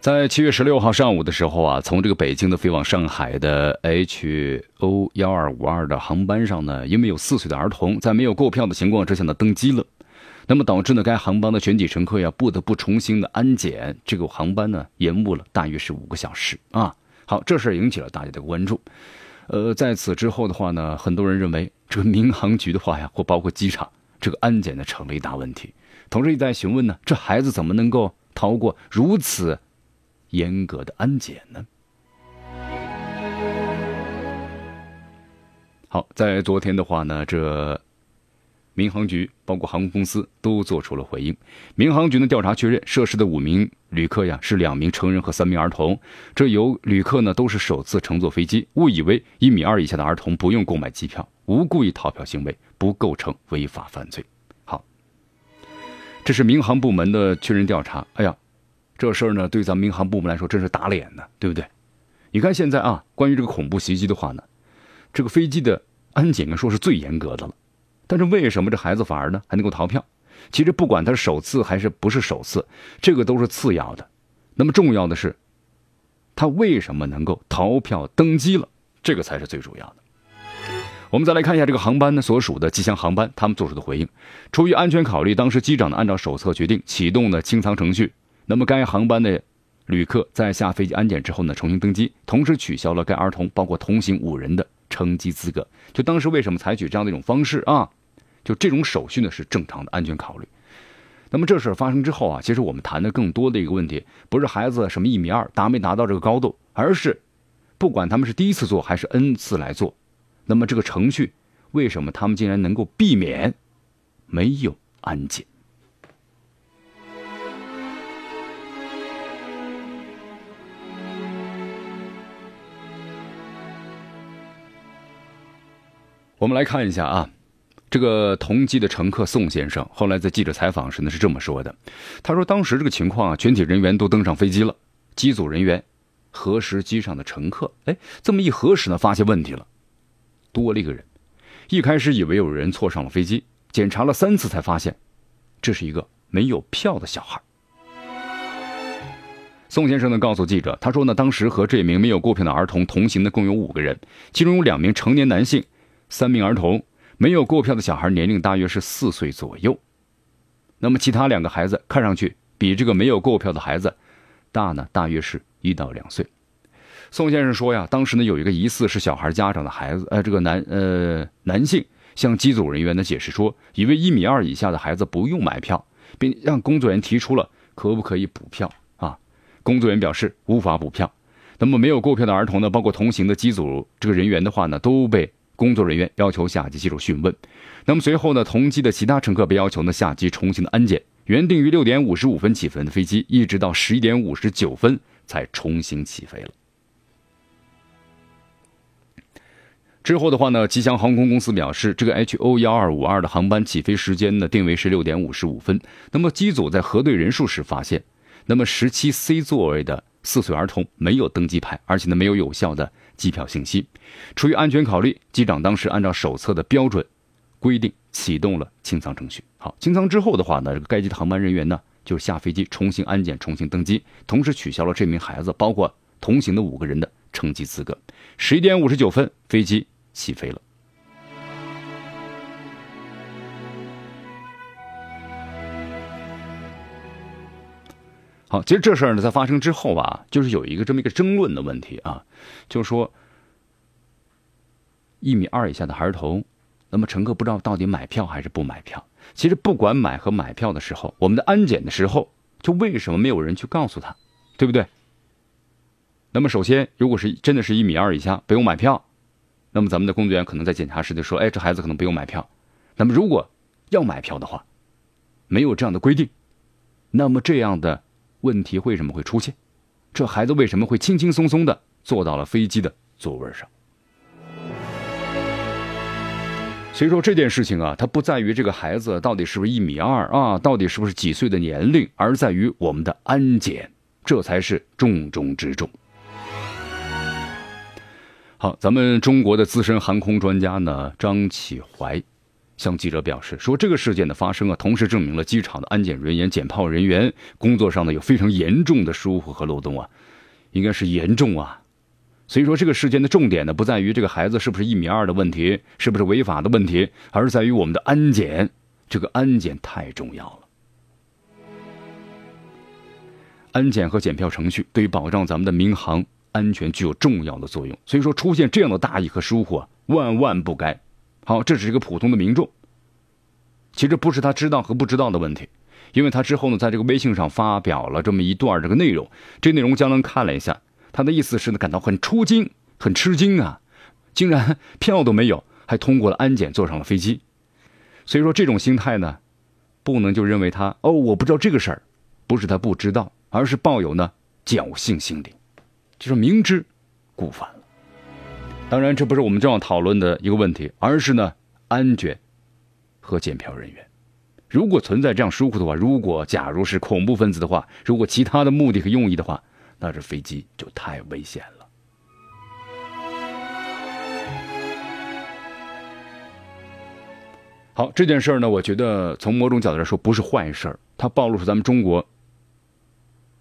在七月十六号上午的时候啊，从这个北京的飞往上海的 H O 幺二五二的航班上呢，因为有四岁的儿童在没有购票的情况之下呢登机了，那么导致呢该航班的全体乘客呀不得不重新的安检，这个航班呢延误了大约是五个小时啊。好，这事引起了大家的关注。呃，在此之后的话呢，很多人认为这个民航局的话呀，或包括机场这个安检呢成了一大问题，同时也在询问呢，这孩子怎么能够逃过如此？严格的安检呢？好，在昨天的话呢，这民航局包括航空公司都做出了回应。民航局呢调查确认，涉事的五名旅客呀是两名成人和三名儿童。这有旅客呢都是首次乘坐飞机，误以为一米二以下的儿童不用购买机票，无故意逃票行为不构成违法犯罪。好，这是民航部门的确认调查。哎呀。这事儿呢，对咱们民航部门来说真是打脸呢，对不对？你看现在啊，关于这个恐怖袭击的话呢，这个飞机的安检说是最严格的了，但是为什么这孩子反而呢还能够逃票？其实不管他是首次还是不是首次，这个都是次要的。那么重要的是，他为什么能够逃票登机了？这个才是最主要的。我们再来看一下这个航班呢所属的吉祥航班，他们做出的回应：出于安全考虑，当时机长呢按照手册决定启动了清仓程序。那么，该航班的旅客在下飞机安检之后呢，重新登机，同时取消了该儿童包括同行五人的乘机资格。就当时为什么采取这样的一种方式啊？就这种手续呢是正常的安全考虑。那么这事发生之后啊，其实我们谈的更多的一个问题，不是孩子什么一米二达没达到这个高度，而是不管他们是第一次做还是 N 次来做，那么这个程序为什么他们竟然能够避免没有安检？我们来看一下啊，这个同机的乘客宋先生，后来在记者采访时呢是这么说的：“他说当时这个情况啊，全体人员都登上飞机了，机组人员核实机上的乘客，哎，这么一核实呢，发现问题了，多了一个人。一开始以为有人错上了飞机，检查了三次才发现，这是一个没有票的小孩。”宋先生呢告诉记者：“他说呢，当时和这名没有购票的儿童同行的共有五个人，其中有两名成年男性。”三名儿童没有购票的小孩年龄大约是四岁左右，那么其他两个孩子看上去比这个没有购票的孩子大呢，大约是一到两岁。宋先生说呀，当时呢有一个疑似是小孩家长的孩子，呃，这个男呃男性向机组人员呢解释说，以为一米二以下的孩子不用买票，并让工作人员提出了可不可以补票啊？工作人员表示无法补票。那么没有购票的儿童呢，包括同行的机组这个人员的话呢，都被。工作人员要求下机接受讯问，那么随后呢，同机的其他乘客被要求呢下机重新的安检。原定于六点五十五分起飞的飞机，一直到十一点五十九分才重新起飞了。之后的话呢，吉祥航空公司表示，这个 H O 幺二五二的航班起飞时间呢定为是六点五十五分。那么机组在核对人数时发现，那么十七 C 座位的四岁儿童没有登机牌，而且呢没有有效的。机票信息，出于安全考虑，机长当时按照手册的标准规定启动了清仓程序。好，清仓之后的话呢，这个该机的航班人员呢就下飞机重新安检、重新登机，同时取消了这名孩子包括同行的五个人的乘机资格。十一点五十九分，飞机起飞了。好，其实这事儿呢，在发生之后吧，就是有一个这么一个争论的问题啊，就是说，一米二以下的孩童，那么乘客不知道到底买票还是不买票。其实不管买和买票的时候，我们的安检的时候，就为什么没有人去告诉他，对不对？那么首先，如果是真的是一米二以下不用买票，那么咱们的工作人员可能在检查时就说，哎，这孩子可能不用买票。那么如果要买票的话，没有这样的规定，那么这样的。问题为什么会出现？这孩子为什么会轻轻松松的坐到了飞机的座位上？所以说这件事情啊，它不在于这个孩子到底是不是一米二啊，到底是不是几岁的年龄，而在于我们的安检，这才是重中之重。好，咱们中国的资深航空专家呢，张启怀向记者表示说，这个事件的发生啊，同时证明了机场的安检人员、检票人员工作上呢有非常严重的疏忽和漏洞啊，应该是严重啊。所以说，这个事件的重点呢，不在于这个孩子是不是一米二的问题，是不是违法的问题，而是在于我们的安检。这个安检太重要了。安检和检票程序对于保障咱们的民航。安全具有重要的作用，所以说出现这样的大意和疏忽，万万不该。好，这只是一个普通的民众，其实不是他知道和不知道的问题，因为他之后呢，在这个微信上发表了这么一段这个内容，这内容江南看了一下，他的意思是呢，感到很出惊、很吃惊啊，竟然 票都没有，还通过了安检，坐上了飞机。所以说这种心态呢，不能就认为他哦，我不知道这个事儿，不是他不知道，而是抱有呢侥幸心理。就是明知故犯。当然，这不是我们正要讨论的一个问题，而是呢，安检和检票人员，如果存在这样疏忽的话，如果假如是恐怖分子的话，如果其他的目的和用意的话，那这飞机就太危险了。好，这件事儿呢，我觉得从某种角度来说不是坏事儿，它暴露出咱们中国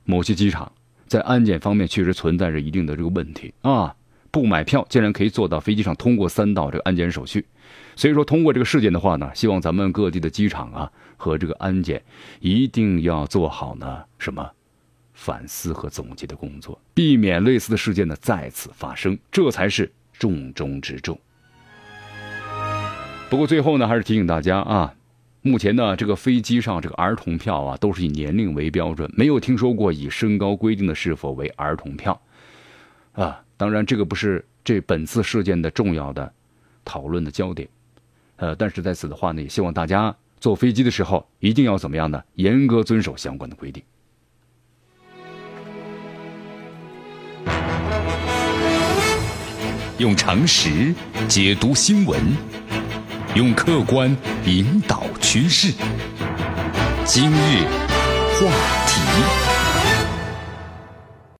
某些机场。在安检方面确实存在着一定的这个问题啊！不买票竟然可以坐到飞机上通过三道这个安检手续，所以说通过这个事件的话呢，希望咱们各地的机场啊和这个安检一定要做好呢什么反思和总结的工作，避免类似的事件呢再次发生，这才是重中之重。不过最后呢，还是提醒大家啊。目前呢，这个飞机上这个儿童票啊，都是以年龄为标准，没有听说过以身高规定的是否为儿童票，啊，当然这个不是这本次事件的重要的讨论的焦点，呃，但是在此的话呢，也希望大家坐飞机的时候一定要怎么样呢？严格遵守相关的规定，用常识解读新闻。用客观引导趋势。今日话题。